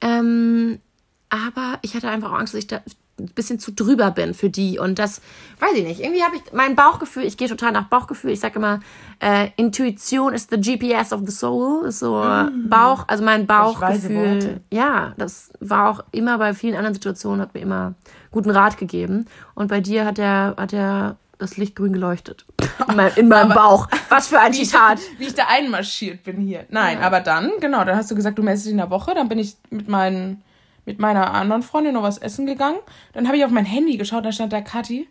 Ähm, aber ich hatte einfach auch Angst, dass ich da ein bisschen zu drüber bin für die. Und das, weiß ich nicht, irgendwie habe ich mein Bauchgefühl, ich gehe total nach Bauchgefühl. Ich sage immer, äh, Intuition ist the GPS of the soul. Ist So Bauch, also mein Mm. Bauchgefühl. Ja, das war auch immer bei vielen anderen Situationen, hat mir immer guten Rat gegeben. Und bei dir hat er, hat er das Licht grün geleuchtet. In, mein, in meinem Bauch. Was für ein wie ich, Zitat. wie ich da einmarschiert bin hier. Nein, aber dann, genau, dann hast du gesagt, du meldest dich in der Woche. Dann bin ich mit, meinen, mit meiner anderen Freundin noch was essen gegangen. Dann habe ich auf mein Handy geschaut, da stand da Kathi.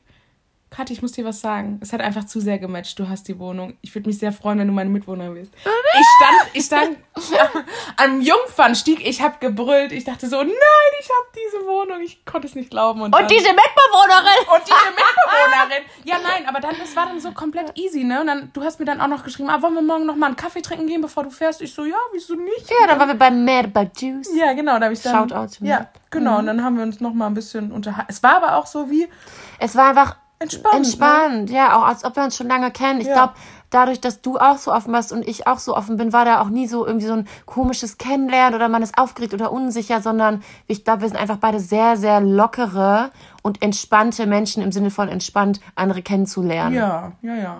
Kathi, ich muss dir was sagen. Es hat einfach zu sehr gematcht. Du hast die Wohnung. Ich würde mich sehr freuen, wenn du meine Mitwohner bist. Ich stand, ich stand am Jungfernstieg. Ich habe gebrüllt. Ich dachte so, nein, ich habe diese Wohnung. Ich konnte es nicht glauben. dann- Und diese Mitbewohnerin. und diese Mitbewohnerin. Ja, nein, aber dann, das war dann so komplett easy, ne? Und dann, du hast mir dann auch noch geschrieben, ah, wollen wir morgen noch mal einen Kaffee trinken gehen, bevor du fährst? Ich so, ja, wieso nicht? Ja, dann waren wir bei Merba Juice. Ja, genau, da habe ich dann. Shoutout to Ja, genau. Und dann haben wir uns noch mal ein bisschen unterhalten. Es war aber auch so wie Es war einfach entspannt. entspannt. Ja, auch als ob wir uns schon lange kennen. Ich Ja. glaube, dadurch, dass du auch so offen warst und ich auch so offen bin, war da auch nie so irgendwie so ein komisches Kennenlernen oder man ist aufgeregt oder unsicher, sondern ich glaube, wir sind einfach beide sehr, sehr lockere und entspannte Menschen im Sinne von entspannt, andere kennenzulernen. Ne? Ja, ja, ja.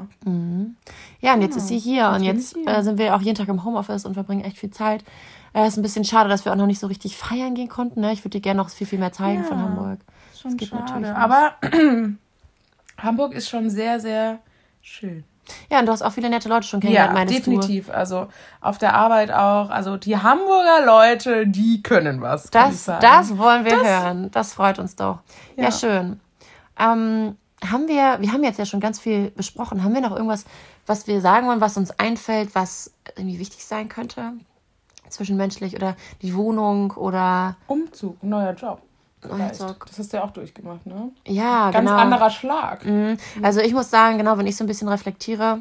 Ja, und jetzt ist sie hier und jetzt hier. äh, sind wir auch jeden Tag im Homeoffice und verbringen echt viel Zeit. Äh, ist ein bisschen schade, dass wir auch noch nicht so richtig feiern gehen konnten. Ne? Ich würde dir gerne noch viel, viel mehr zeigen Ja. von Hamburg. Schon geht schade. natürlich nicht. Aber Hamburg ist schon sehr, sehr schön. Ja, und du hast auch viele nette Leute schon Ja, kennengelernt, meinst definitiv. Also auf der Arbeit auch. Also die Hamburger Leute, die können was. du. Das, das wollen wir hören. Das freut uns doch. Ja, Ja. schön. Ähm, haben wir, wir haben jetzt ja schon ganz viel besprochen. Haben wir noch irgendwas, was wir sagen wollen, was uns einfällt, was irgendwie wichtig sein könnte? Zwischenmenschlich oder die Wohnung oder Umzug, neuer Job. Job. Das hast du ja auch durchgemacht, ne? ja, Ganz genau. anderer Schlag. Mhm. Also ich muss sagen, genau, wenn ich so ein bisschen reflektiere,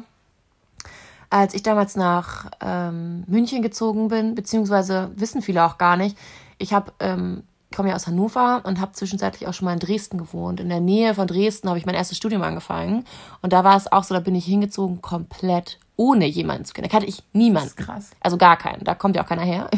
als ich damals nach ähm, München gezogen bin, beziehungsweise wissen viele auch gar nicht, ich habe ähm, komme ja aus Hannover und habe zwischenzeitlich auch schon mal in Dresden gewohnt. In der Nähe von Dresden habe ich mein erstes Studium angefangen und da war es auch so, da bin ich hingezogen komplett ohne jemanden zu kennen. Da kannte ich niemanden. Das ist krass. Also gar keinen. Da kommt ja auch keiner her.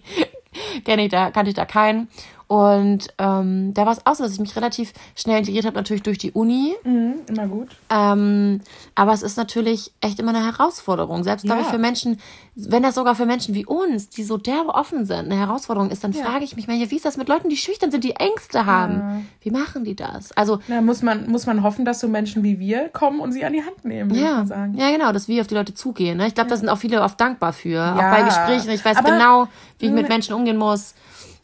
Kenne ich da, kannte ich da keinen. Und ähm, da war es auch so, dass ich mich relativ schnell integriert habe, natürlich durch die Uni. Mhm, immer gut. Ähm, aber es ist natürlich echt immer eine Herausforderung. Selbst, glaube Ja. ich, für Menschen, wenn das sogar für Menschen wie uns, die so derbe offen sind, eine Herausforderung ist, dann frage ich mich manchmal, wie ist das mit Leuten, die schüchtern sind, die Ängste haben? Wie machen die das? Also, Na, muss man, muss man hoffen, dass so Menschen wie wir kommen und sie an die Hand nehmen, würde ich ja, sagen. ja, genau, dass wir auf die Leute zugehen. Ne? Ich glaube, da sind auch viele oft dankbar für. Ja. Auch bei Gesprächen. Ich weiß Aber- genau, wie ich mit Menschen umgehen muss.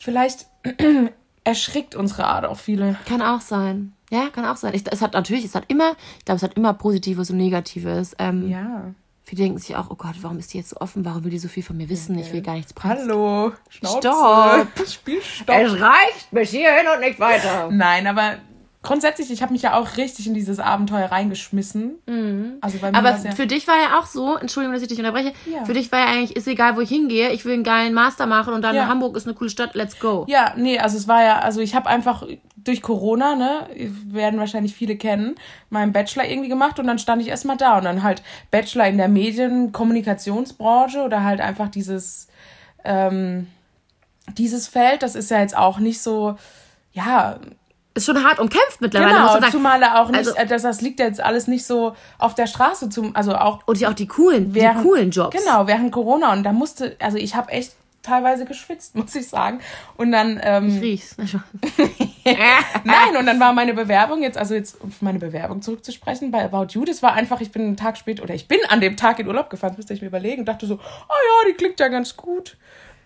Vielleicht erschrickt unsere Art auch viele. Kann auch sein. Ja, kann auch sein. Ich, es hat natürlich, es hat immer, ich glaube, es hat immer Positives und Negatives. Ähm, Ja. Viele denken sich auch, oh Gott, warum ist die jetzt so offen? Warum will die so viel von mir wissen? Ich will gar nichts preisen. Hallo. Schnauze. Stopp. Spiel Stopp. reicht bis hierhin und nicht weiter. Nein, aber grundsätzlich, ich habe mich ja auch richtig in dieses Abenteuer reingeschmissen. Also bei mir Aber ja, für dich war ja auch so, Entschuldigung, dass ich dich unterbreche, Ja. für dich war ja eigentlich, ist egal, wo ich hingehe, ich will einen geilen Master machen und dann Ja. Hamburg ist eine coole Stadt, let's go. Ja, nee, also es war ja, also ich habe einfach durch Corona, ne, werden wahrscheinlich viele kennen, meinen Bachelor irgendwie gemacht und dann stand ich erstmal da und dann halt Bachelor in der Medien-Kommunikationsbranche oder halt einfach dieses, ähm, dieses Feld, das ist ja jetzt auch nicht so, ja, Ist schon hart umkämpft mittlerweile, genau, sagen. zumal er auch nicht, Also- äh, das, das liegt jetzt alles nicht so auf der Straße, zum, also auch Und ja auch die coolen, während, die coolen Jobs. Genau, während Corona und da musste, also ich habe echt teilweise geschwitzt, muss ich sagen. Und dann, ähm, Riech's. Na schon. nein, und dann war meine Bewerbung jetzt, also jetzt auf meine Bewerbung zurückzusprechen bei About You, das war einfach, ich bin einen Tag später, oder ich bin an dem Tag in Urlaub gefahren, das müsste ich mir überlegen, und dachte so, oh ja, die klingt ja ganz gut.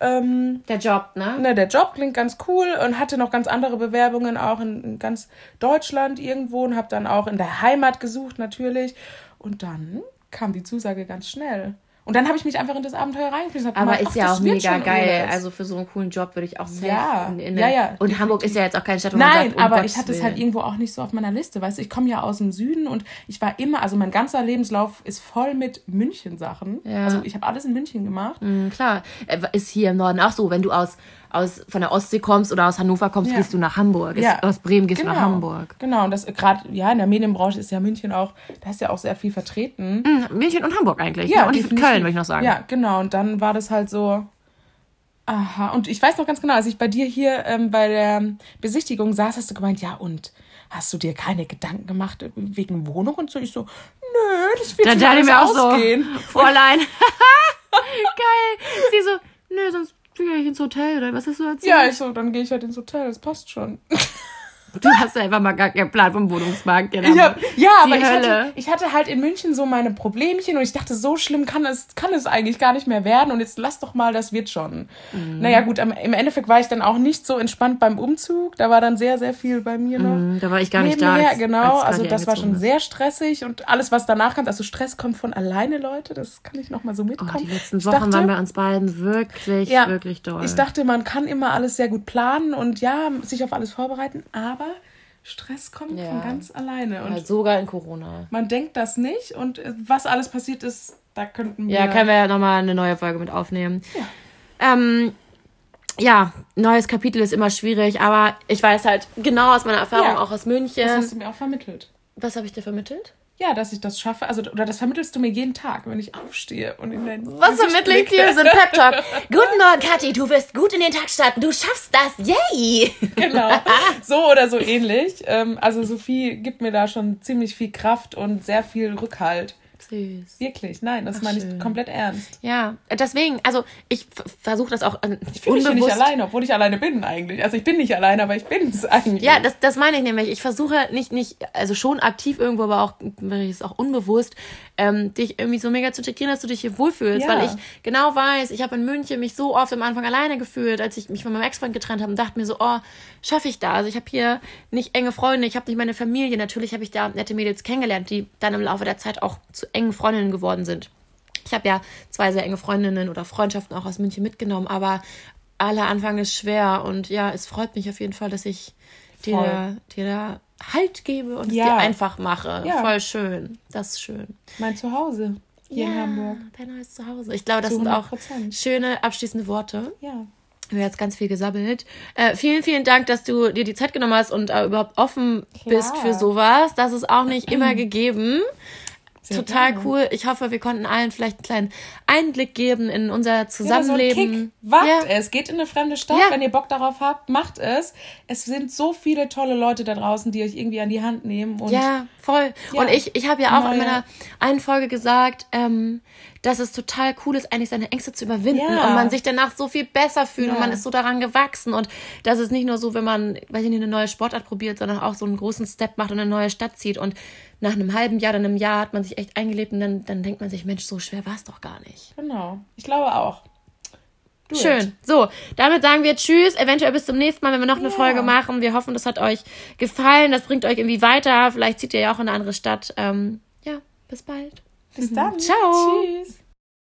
Ähm, Der Job, ne? ne, der Job klingt ganz cool und hatte noch ganz andere Bewerbungen auch in, in ganz Deutschland irgendwo und habe dann auch in der Heimat gesucht natürlich. Und dann kam die Zusage ganz schnell. Und dann habe ich mich einfach in das Abenteuer reingeschmissen. Aber ist ja auch mega geil. Alles. Also für so einen coolen Job würde ich auch safe ja. in, in ja, ja. Und Hamburg ist ja jetzt auch keine Stadt, wo Nein, man sagt, um aber Gottes ich hatte es halt irgendwo auch nicht so auf meiner Liste. Weißt du, ich komme ja aus dem Süden und ich war immer, also mein ganzer Lebenslauf ist voll mit München-Sachen. Ja. Also ich habe alles in München gemacht. Mhm, klar. Äh, Ist hier im Norden auch so, wenn du aus, aus von der Ostsee kommst oder aus Hannover kommst, Ja. gehst du nach Hamburg. Ja. Aus Bremen gehst du nach Hamburg. Genau, und das gerade, ja, in der Medienbranche ist ja München auch, da ist ja auch sehr viel vertreten. Mhm, München und Hamburg eigentlich. Ja, und definitiv. Würde ich noch sagen. Ja, genau. Und dann war das halt so. Aha. Und ich weiß noch ganz genau, als ich bei dir hier ähm, bei der Besichtigung saß, hast du gemeint, ja, und hast du dir keine Gedanken gemacht wegen Wohnung und so? Ich so, nö, das wird Dann dachte ich alles mir auch ausgehen. so, Fräulein. Geil. Sie so, nö, sonst gehe ich ins Hotel oder was hast du erzählt? Ja, ich so, dann gehe ich halt ins Hotel, das passt schon. Du hast ja einfach mal gar keinen Plan vom Wohnungsmarkt. Ich hab, ja, aber ich hatte, ich hatte halt in München so meine Problemchen und ich dachte, so schlimm kann es, kann es eigentlich gar nicht mehr werden und jetzt lass doch mal, das wird schon. Mhm. Naja, gut, am, im Endeffekt war ich dann auch nicht so entspannt beim Umzug. Da war dann sehr, sehr viel bei mir noch. Mhm, Da war ich gar nicht da. Als- genau. als also das war schon ist. sehr stressig und alles, was danach kommt, also Stress kommt von alleine, Leute, das kann ich nochmal so Oh, mitkommen. die letzten Ich Wochen dachte- waren bei uns beiden wirklich, Ja, wirklich doll. Ich dachte, man kann immer alles sehr gut planen und ja, sich auf alles vorbereiten, aber Stress kommt Ja. von ganz alleine. Und Ja, sogar in Corona. man denkt das nicht und äh, was alles passiert ist, da könnten wir. Ja, können wir ja nochmal eine neue Folge mit aufnehmen. Ja. Ähm, ja, neues Kapitel ist immer schwierig, aber ich weiß halt genau aus meiner Erfahrung, Ja. auch aus Das München. hast du mir auch vermittelt. Was habe ich dir vermittelt? Ja, dass ich das schaffe. Also, oder das vermittelst du mir jeden Tag, wenn ich aufstehe und in dein Was vermittle ich dir? So ein Pep-Talk. Guten Morgen, Kathi, du wirst gut in den Tag starten. Du schaffst das. Yay! Genau. So oder so ähnlich. Ähm, also, Sophie gibt mir da schon ziemlich viel Kraft und sehr viel Rückhalt. Süß. Wirklich, nein, das meine ich schön. komplett ernst. Ja, deswegen, also ich versuche das auch äh, Ich fühle mich hier nicht alleine, obwohl ich alleine bin eigentlich. Also ich bin nicht alleine, aber ich bin es eigentlich. Ja, das, das meine ich nämlich. Ich versuche nicht, nicht, also schon aktiv irgendwo, aber auch, ist auch unbewusst, ähm, dich irgendwie so mega zu integrieren, dass du dich hier wohlfühlst. Ja. Weil ich genau weiß, ich habe in München mich so oft am Anfang alleine gefühlt, als ich mich von meinem Ex-Freund getrennt habe und dachte mir so, oh, schaffe ich da? Also ich habe hier nicht enge Freunde, ich habe nicht meine Familie. Natürlich habe ich da nette Mädels kennengelernt, die dann im Laufe der Zeit auch zu engen Freundinnen geworden sind. Ich habe ja zwei sehr enge Freundinnen oder Freundschaften auch aus München mitgenommen, aber aller Anfang ist schwer und ja, es freut mich auf jeden Fall, dass ich dir, Voll. dir da Halt gebe und es Ja. dir einfach mache. Ja. Voll schön. Das ist schön. Mein Zuhause hier in Hamburg. dein neues Zuhause. Ich glaube, das sind auch 100%. schöne abschließende Worte. Ja. Wir haben jetzt ganz viel gesammelt. Äh, vielen, vielen Dank, dass du dir die Zeit genommen hast und äh, überhaupt offen bist für sowas. Das ist auch nicht immer gegeben. Sehr Total gerne. cool. Ich hoffe, wir konnten allen vielleicht einen kleinen Einblick geben in unser Ja, so Zusammenleben. Wagt Ja. es. Geht in eine fremde Stadt, Ja. wenn ihr Bock darauf habt, macht es. Es sind so viele tolle Leute da draußen, die euch irgendwie an die Hand nehmen. Und Ja, voll. Ja. Und ich, ich habe ja auch in Neue- meiner einen Folge gesagt, ähm, dass es total cool ist, eigentlich seine Ängste zu überwinden Ja. und man sich danach so viel besser fühlt und Ja. man ist so daran gewachsen und das ist nicht nur so, wenn man, weiß ich nicht, eine neue Sportart probiert, sondern auch so einen großen Step macht und eine neue Stadt zieht und nach einem halben Jahr oder einem Jahr hat man sich echt eingelebt und dann, dann denkt man sich, Mensch, so schwer war es doch gar nicht. genau. Ich glaube auch. Do it. Schön. So, damit sagen wir Tschüss. Eventuell bis zum nächsten Mal, wenn wir noch eine Ja. Folge machen. Wir hoffen, das hat euch gefallen. Das bringt euch irgendwie weiter. Vielleicht zieht ihr ja auch in eine andere Stadt. Ähm, ja, bis bald. Bis dann. Ciao. Tschüss.